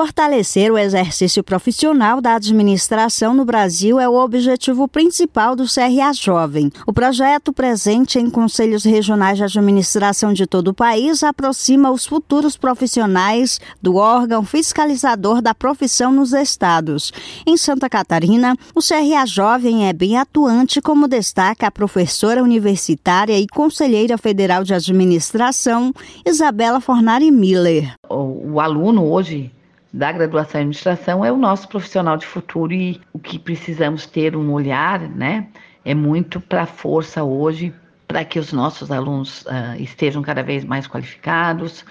Fortalecer o exercício profissional da administração no Brasil é o objetivo principal do CRA Jovem. O projeto, presente em conselhos regionais de administração de todo o país, aproxima os futuros profissionais do órgão fiscalizador da profissão nos estados. Em Santa Catarina, o CRA Jovem é bem atuante, como destaca a professora universitária e conselheira federal de administração, Isabela Fornari Miller. O, aluno hoje da graduação em administração é o nosso profissional de futuro e o que precisamos ter um olhar, né, é muito para a força hoje para que os nossos alunos uh, estejam cada vez mais qualificados,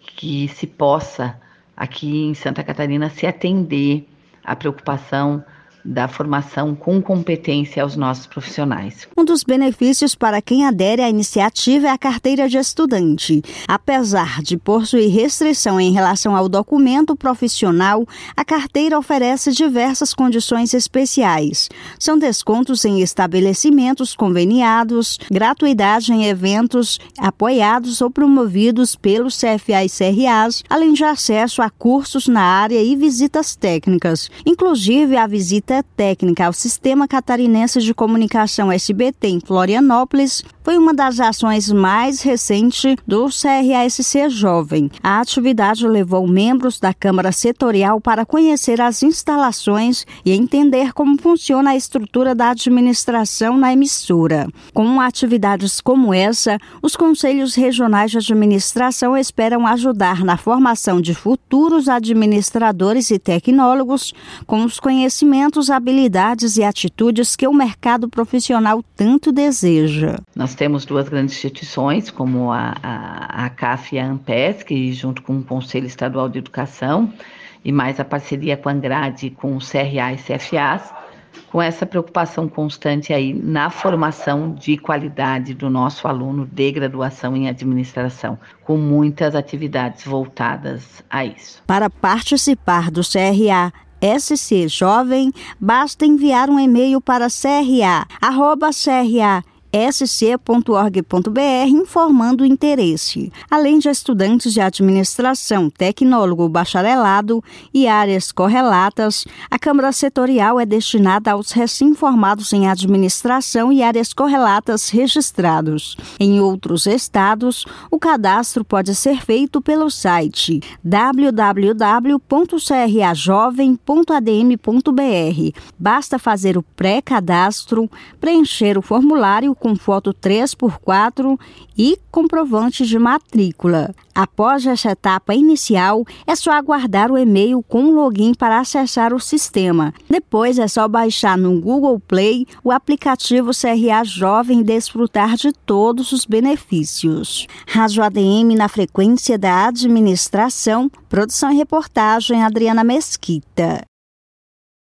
que se possa aqui em Santa Catarina se atender à preocupação da formação com competência aos nossos profissionais. Um dos benefícios para quem adere à iniciativa é a carteira de estudante. Apesar de possuir restrição em relação ao documento profissional, a carteira oferece diversas condições especiais. São descontos em estabelecimentos conveniados, gratuidade em eventos apoiados ou promovidos pelos CFA e CRAs, além de acesso a cursos na área e visitas técnicas, inclusive a visita técnica ao Sistema Catarinense de Comunicação SBT em Florianópolis foi uma das ações mais recentes do CRASC Jovem. A atividade levou membros da Câmara Setorial para conhecer as instalações e entender como funciona a estrutura da administração na emissora. Com atividades como essa, os conselhos regionais de administração esperam ajudar na formação de futuros administradores e tecnólogos com os conhecimentos habilidades e atitudes que o mercado profissional tanto deseja. Temos duas grandes instituições, como a, a, a CAF e a AMPES, que junto com o Conselho Estadual de Educação, e mais a parceria com a Angrade, com o CRA e CFAs, com essa preocupação constante aí na formação de qualidade do nosso aluno de graduação em administração, com muitas atividades voltadas a isso. Para participar do CRA SC Jovem, basta enviar um e-mail para cra sc.org.br informando o interesse. Além de estudantes de administração, tecnólogo, bacharelado e áreas correlatas, a Câmara Setorial é destinada aos recém-formados em administração e áreas correlatas registrados. Em outros estados, o cadastro pode ser feito pelo site www.crajovem.adm.br. Basta fazer o pré-cadastro, preencher o formulário com foto 3x4 e comprovante de matrícula. Após essa etapa inicial, é só aguardar o e-mail com login para acessar o sistema. Depois é só baixar no Google Play o aplicativo CRA Jovem e desfrutar de todos os benefícios. Rádio ADM na frequência da administração, produção e reportagem Adriana Mesquita.